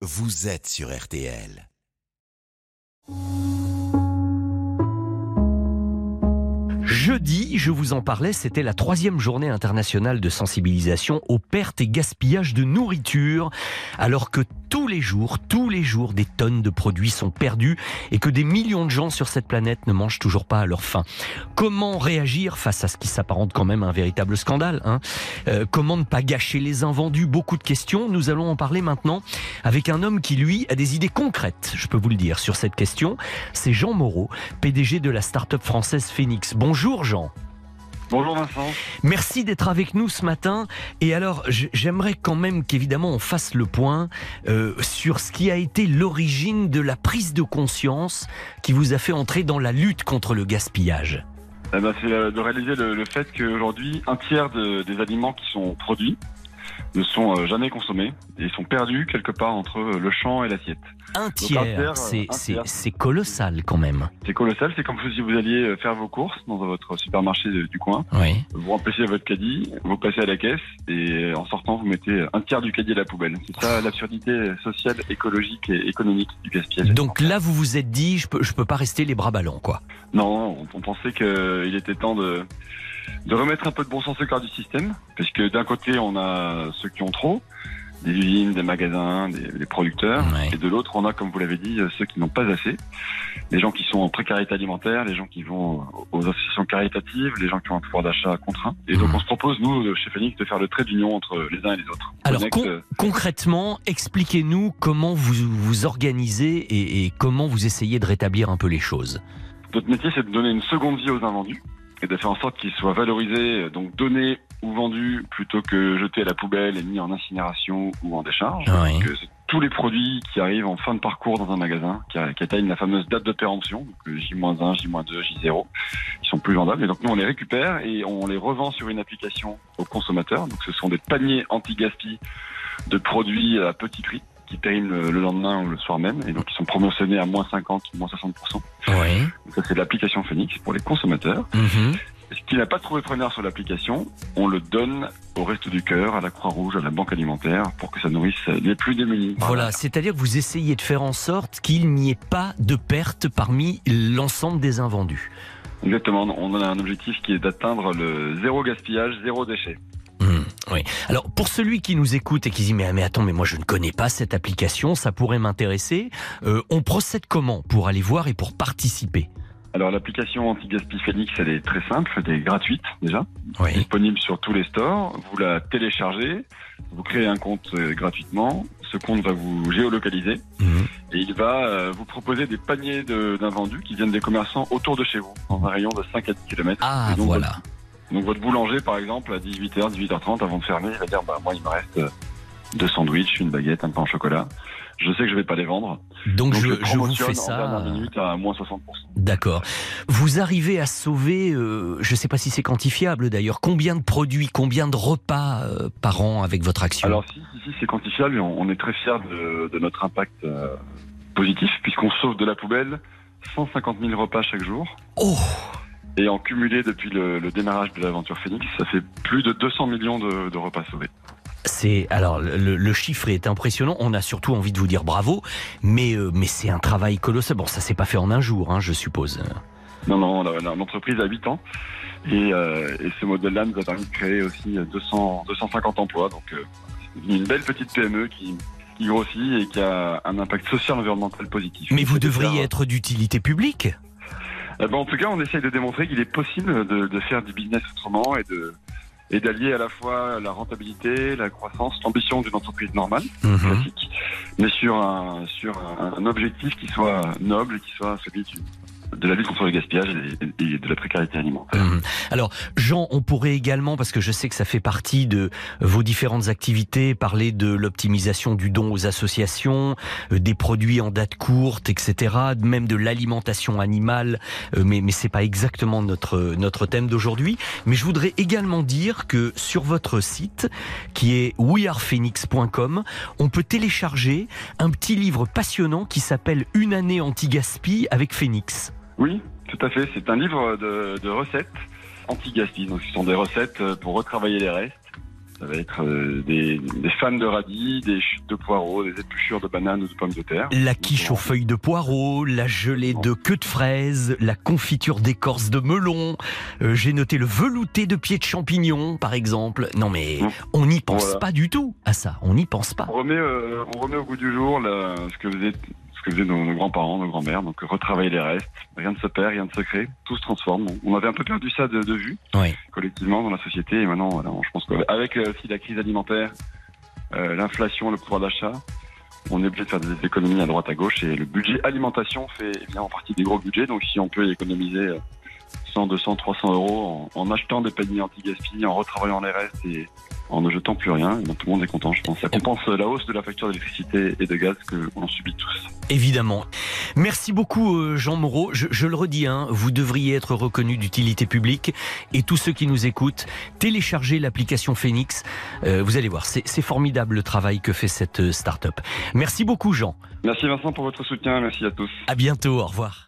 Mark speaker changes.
Speaker 1: vous êtes sur RTL.
Speaker 2: Jeudi, je vous en parlais, c'était la troisième journée internationale de sensibilisation aux pertes et gaspillages de nourriture, alors que tous les jours, tous les jours, des tonnes de produits sont perdus et que des millions de gens sur cette planète ne mangent toujours pas à leur faim. Comment réagir face à ce qui s'apparente quand même à un véritable scandale hein? Euh, Comment ne pas gâcher les invendus? Beaucoup de questions. Nous allons en parler maintenant avec un homme qui, lui, a des idées concrètes, je peux vous le dire, sur cette question. C'est Jean Moreau, PDG de la start-up française Phoenix. Bonjour Jean.
Speaker 3: Bonjour Vincent.
Speaker 2: Merci d'être avec nous ce matin. Et alors, j'aimerais quand même qu'évidemment on fasse le point euh, sur ce qui a été l'origine de la prise de conscience qui vous a fait entrer dans la lutte contre le gaspillage.
Speaker 3: Eh ben, c'est euh, de réaliser le, le fait qu'aujourd'hui, un tiers de- des aliments qui sont produits ne sont euh, jamais consommés et sont perdus quelque part entre euh, le champ et l'assiette.
Speaker 2: Un
Speaker 3: un
Speaker 2: tiers, c'est- colossal quand même.
Speaker 3: C'est colossal, c'est comme si vous alliez euh, faire vos courses dans votre supermarché du coin,
Speaker 2: Oui.
Speaker 3: vous remplissez votre caddie, vous passez à la caisse et en sortant vous mettez un tiers du caddie à la poubelle. C'est ça l'absurdité sociale, écologique et économique du gaspillage.
Speaker 2: Donc là, vous vous êtes dit, je peux, je peux pas rester les bras ballants, quoi.
Speaker 3: Non, on, on pensait qu'il était temps de, de remettre un peu de bon sens au cœur du système, parce que d'un côté, on a ceux qui ont trop, des usines, des magasins, des, des producteurs,
Speaker 2: Ouais.
Speaker 3: et de l'autre, on a, comme vous l'avez dit, ceux qui n'ont pas assez, les gens qui sont en précarité alimentaire, les gens qui vont aux associations caritatives, les gens qui ont un pouvoir d'achat contraint. Et donc,
Speaker 2: Mhm.
Speaker 3: on se propose, nous, chez Phoenix, de faire le trait d'union entre les uns et les autres.
Speaker 2: Alors,
Speaker 3: Connect,
Speaker 2: con-
Speaker 3: euh,
Speaker 2: concrètement, expliquez-nous comment vous vous organisez et, et comment vous essayez de rétablir un peu les choses.
Speaker 3: Notre métier, c'est de donner une seconde vie aux invendus et de faire en sorte qu'ils soient valorisés, donc donnés ou vendus plutôt que jetés à la poubelle et mis en incinération ou en décharge.
Speaker 2: Oui.
Speaker 3: Donc, euh, tous les produits qui arrivent en fin de parcours dans un magasin, qui, qui atteignent la fameuse date de péremption, donc euh, J-1, J-2, J0, qui sont plus vendables. Et donc nous, on les récupère et on les revend sur une application aux consommateurs. Donc ce sont des paniers anti-gaspi de produits à petit prix qui périment le, le lendemain ou le soir même, et donc ils sont promotionnés à moins 50, moins 60%.
Speaker 2: Oui.
Speaker 3: Donc ça, c'est l'application Phoenix pour les consommateurs.
Speaker 2: Mhm.
Speaker 3: Ce qui n'a pas trouvé preneur sur l'application, on le donne au Resto du Cœur, à la Croix-Rouge, à la Banque Alimentaire, pour que ça nourrisse les plus démunis.
Speaker 2: Voilà, c'est-à-dire que vous essayez de faire en sorte qu'il n'y ait pas de perte parmi l'ensemble des invendus.
Speaker 3: Exactement. On a un objectif qui est d'atteindre le zéro gaspillage, zéro déchet.
Speaker 2: Oui. Alors pour celui qui nous écoute et qui dit mais, mais attends mais moi je ne connais pas cette application, ça pourrait m'intéresser. Euh, on procède comment pour aller voir et pour participer?
Speaker 3: Alors l'application anti-gaspi Phoenix, elle est très simple, elle est gratuite déjà,
Speaker 2: Oui.
Speaker 3: disponible sur tous les stores. Vous la téléchargez, vous créez un compte euh, gratuitement. Ce compte va vous géolocaliser
Speaker 2: Mhm.
Speaker 3: et il va euh, vous proposer des paniers de- d'invendus qui viennent des commerçants autour de chez vous, dans un rayon de 5 à 10 km.
Speaker 2: Ah
Speaker 3: donc,
Speaker 2: voilà.
Speaker 3: Donc votre boulanger, par exemple, à 18h, 18h30, avant de fermer, il va dire, bah, moi, il me reste euh, deux sandwichs, une baguette, un pain au chocolat. Je sais que je vais pas les vendre.
Speaker 2: Donc,
Speaker 3: Donc
Speaker 2: je,
Speaker 3: je
Speaker 2: je vous fais ça.
Speaker 3: à moins 60%.
Speaker 2: D'accord. Vous arrivez à sauver, euh, je ne sais pas si c'est quantifiable d'ailleurs, combien de produits, combien de repas euh, par an avec votre action?
Speaker 3: Alors si, si, si, c'est quantifiable et on, on est très fiers de, de notre impact euh, positif, puisqu'on sauve de la poubelle 150 000 repas chaque jour.
Speaker 2: Oh
Speaker 3: Et en cumulé depuis le, le démarrage de l'aventure Phoenix, ça fait plus de 200 millions de, de repas sauvés.
Speaker 2: C'est alors le, le chiffre est impressionnant. On a surtout envie de vous dire bravo, mais euh, mais c'est un travail colossal. Bon, ça s'est pas fait en un jour, hein, je suppose.
Speaker 3: Non, non, l'entreprise a 8 ans. Et, euh, et ce modèle-là nous a permis de créer aussi 200, 250 emplois. Donc, euh, une belle petite PME qui, qui grossit et qui a un impact social environnemental positif.
Speaker 2: Mais vous devriez
Speaker 3: faire-
Speaker 2: être d'utilité publique.
Speaker 3: Eh ben, en tout cas, on essaye de démontrer qu'il est possible de, de faire du business autrement et de et d'allier à la fois la rentabilité, la croissance, l'ambition d'une entreprise normale,
Speaker 2: Mhm.
Speaker 3: classique, mais sur un sur un, un objectif qui soit noble et qui soit celui de la lutte contre le gaspillage et, de la précarité alimentaire.
Speaker 2: Mhm. Alors, Jean, on pourrait également, parce que je sais que ça fait partie de vos différentes activités, parler de l'optimisation du don aux associations, euh, des produits en date courte, etc., même de l'alimentation animale, euh, mais, mais c'est pas exactement notre, notre thème d'aujourd'hui. Mais je voudrais également dire que sur votre site, qui est wearephoenix.com, on peut télécharger un petit livre passionnant qui s'appelle Une année anti-gaspi avec Phoenix.
Speaker 3: Oui, tout à fait. C'est un livre de, de recettes anti-gaspi. Donc, ce sont des recettes pour retravailler les restes Ça va être euh, des, des fans de radis, des chutes de poireaux, des épluchures de bananes ou de pommes de terre.
Speaker 2: La quiche aux feuilles de poireaux, la gelée de queue de fraise, la confiture d'écorce de melon. Euh, J'ai noté le velouté de pieds de champignons, par exemple. Non mais on n'y pense
Speaker 3: Voilà.
Speaker 2: pas du tout à ça. On n'y pense pas.
Speaker 3: On remet, euh, on remet au goût du jour là, ce que faisaient, ce que faisaient nos, nos grands-parents, nos grands-mères. Donc retravailler les restes. Rien ne se perd, rien ne se crée. Tout se transforme. On avait un peu perdu ça de, de vue
Speaker 2: Oui.
Speaker 3: collectivement dans la société. Et maintenant, voilà, je pense qu'avec euh, aussi la crise alimentaire, euh, l'inflation, le pouvoir d'achat, on est obligé de faire des économies à droite à gauche. Et le budget alimentation fait eh bien en partie des gros budgets. Donc si on peut économiser euh, 100, 200, 300 euros en, en achetant des paniers anti-gaspi, en retravaillant les restes et en ne jetant plus rien, eh bien, tout le monde est content, je pense. Ça compense euh, la hausse de la facture d'électricité et de gaz que l'on subit tous.
Speaker 2: Évidemment. Merci beaucoup euh, Jean Moreau. Je, je le redis, hein, vous devriez être reconnu d'utilité publique. Et tous ceux qui nous écoutent, téléchargez l'application Phoenix. Euh, vous allez voir, c'est c'est formidable le travail que fait cette euh, start-up. Merci beaucoup Jean.
Speaker 3: Merci Vincent pour votre soutien, merci à tous.
Speaker 2: À bientôt, au revoir.